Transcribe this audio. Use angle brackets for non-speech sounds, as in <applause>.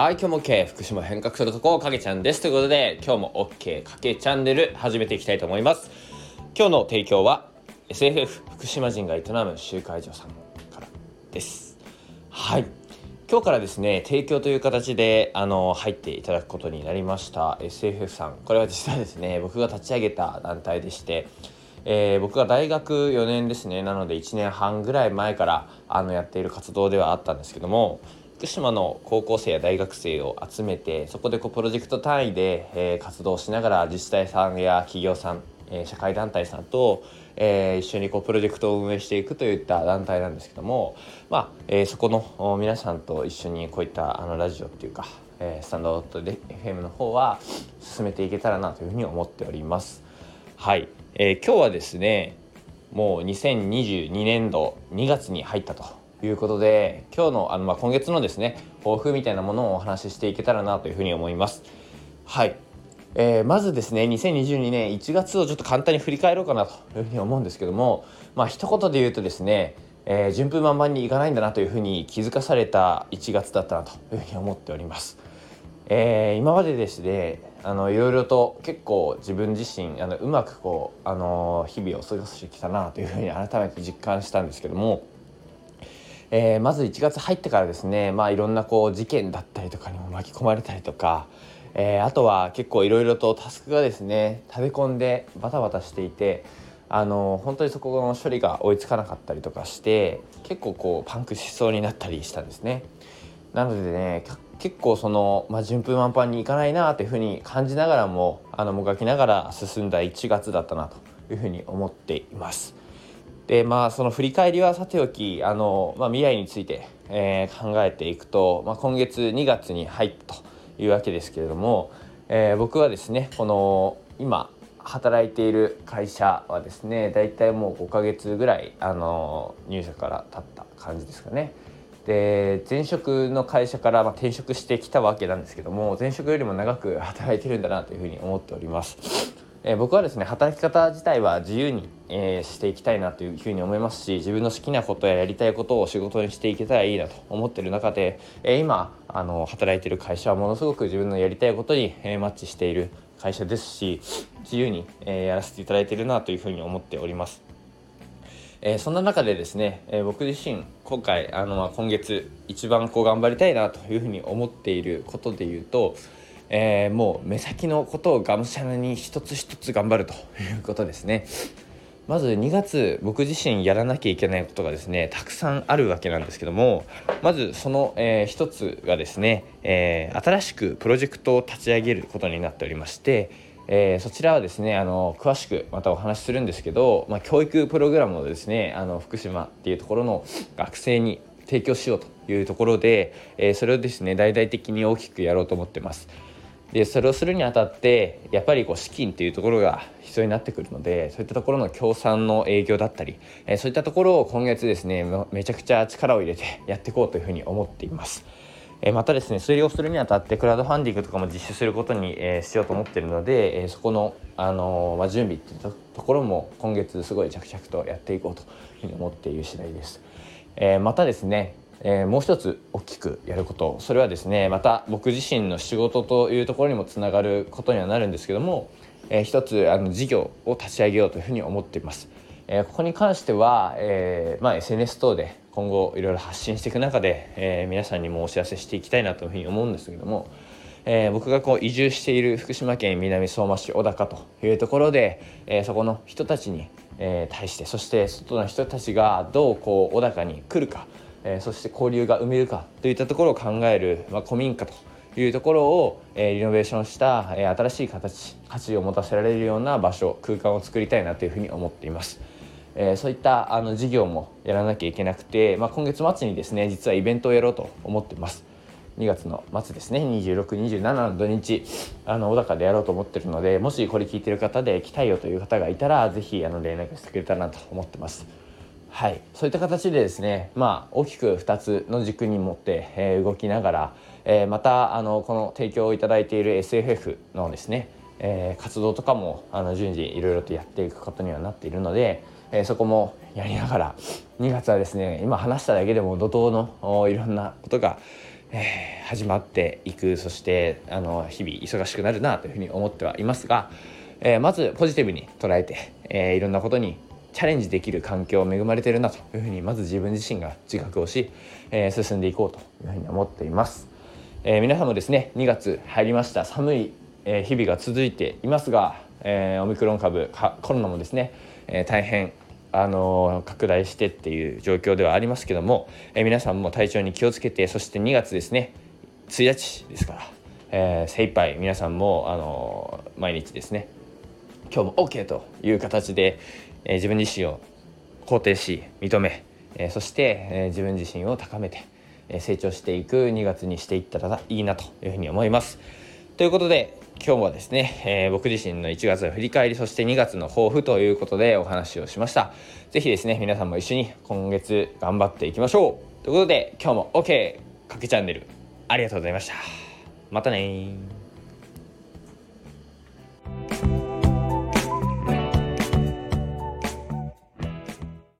はい、今日も OK 福島変革するとこかけちゃんです。ということで、今日も OK かけチャンネル始めていきたいと思います。今日の提供は SFF 福島人が営む集会所さんからです。はい。今日からですね、提供という形であの入っていただくことになりました SFF さん。これは実はですね、僕が立ち上げた団体でして、えー、僕が大学4年ですねなので1年半ぐらい前からあのやっている活動ではあったんですけども福島の高校生や大学生を集めてそこでこうプロジェクト単位で、えー、活動しながら自治体さんや企業さん、えー、社会団体さんと、えー、一緒にこうプロジェクトを運営していくといった団体なんですけども、まあえー、そこの皆さんと一緒にこういったあのラジオっていうか、えー、スタンドと FM の方は進めていけたらなというふうに思っております。はい、えー、今日はですねもう2022年度2月に入ったということで今日のあの、まあ、今月のですね抱負みたいなものをお話ししていけたらなというふうに思います。はい、えー、まずですね2022年1月をちょっと簡単に振り返ろうかなというふうに思うんですけどもまあ一言で言うとですね、えー、順風満帆にいかないんだなというふうに気づかされた1月だったなというふうに思っております。えー、今までですねあのいろいろと結構自分自身あのうまくこう、あの日々を過ごしてきたなというふうに改めて実感したんですけどもえー、まず1月入ってからですね、まあ、いろんなこう事件だったりとかにも巻き込まれたりとか、えー、あとは結構いろいろとタスクがですね食べ込んでバタバタしていてあの本当にそこの処理が追いつかなかったりとかして結構こうパンクしそうになったりしたんですね。なのでね結構その、まあ、順風満帆にいかないなというふうに感じながらもあのもがきながら進んだ1月だったなというふうに思っています。でまあその振り返りはさておきあの、まあ、未来について、えー、考えていくと、まあ、今月2月に入ったというわけですけれども、えー、僕はですねこの今働いている会社はですね大体もう5ヶ月ぐらいあの入社から経った感じですかね。で前職の会社からま転職してきたわけなんですけども前職よりも長く働いてるんだなというふうに思っております。え、僕はですね働き方自体は自由に、えー、していきたいなというふうに思いますし自分の好きなことややりたいことを仕事にしていけたらいいなと思ってる中で、えー、今あの働いてる会社はものすごく自分のやりたいことに、えー、マッチしている会社ですし自由に、え、やらせていただいているなというふうに思っております。え、そんな中でですね、え、僕自身今回あの、今月一番こう頑張りたいなというふうに思っていることで言うとえー、もう目先のことをがむしゃらに一つ一つ頑張るということですね。まず2月僕自身やらなきゃいけないことがですねたくさんあるわけなんですけどもまずその、えー、一つがですね、えー、新しくプロジェクトを立ち上げることになっておりまして、えー、そちらはですねあの詳しくまたお話しするんですけど、まあ、教育プログラムをですねあの福島っていうところの学生に提供しようというところで、えそれをですね大々的に大きくやろうと思ってます。でそれをするにあたってやっぱりこう資金っていうところが必要になってくるのでそういったところの協賛の営業だったり、え、そういったところを今月ですねめちゃくちゃ力を入れて <laughs> やっていこうというふうに思っています。え、またですねそれをするにあたってクラウドファンディングとかも実施することに、えー、しようと思っているので、え、そこの、あのま、準備っていうところも今月すごい着々とやっていこうというふうに思っている次第です。えまたですねえー、もう一つ大きくやることそれはですねまた僕自身の仕事というところにもつながることにはなるんですけども、えー、一つあの事業を立ち上げようというふうに思っています。えー、ここに関しては、えーまあ、SNS 等で今後いろいろ発信していく中で、えー、皆さんにもお知らせしていきたいなというふうに思うんですけども、えー、僕がこう移住している福島県南相馬市小高というところで、えー、そこの人たちに、えー、対してそして外の人たちがどうこう小高に来るかえそして交流が生めるかといったところを考える、まあ、古民家というところを、えリノベーションした、え新しい形価値を持たせられるような場所空間を作りたいなというふうに思っています。えそういったあの事業もやらなきゃいけなくて、まあ、今月末にですね実はイベントをやろうと思ってます。2月の末ですね2627の土日あの小高でやろうと思ってるのでもしこれ聞いてる方で来たいよという方がいたら是非連絡してくれたらなと思ってます。はい、そういった形でですね、まあ、大きく2つの軸に持って、えー、動きながら、えー、またあのこの提供をいただいている SFF のですね、えー、活動とかもあの順次いろいろとやっていくことにはなっているので、え、そこもやりながら2月はですね今話しただけでも怒涛のいろんなことが、え、始まっていくそしてあの日々忙しくなるなというふうに思ってはいますが、え、まずポジティブに捉えて、え、いろんなことにチャレンジできる環境を恵まれてるなというふうにまず自分自身が自覚をし、えー、進んでいこうというふうに思っています、えー、皆さんもですね2月入りました。寒い、え日々が続いていますが、えオミクロン株コロナもですね、え大変あの拡大してっていう状況ではありますけども、え皆さんも体調に気をつけてそして2月ですね1日ですから、えー、精一杯皆さんもあの毎日ですね今日も OK という形で、え、自分自身を肯定し認め、え、そして、え、自分自身を高めて、え、成長していく2月にしていったらいいなというふうに思います。ということで今日はですね、えー、僕自身の1月の振り返りそして2月の抱負ということでお話をしました。是非ですね皆さんも一緒に今月頑張っていきましょう。ということで今日も OK かけチャンネルありがとうございました。またね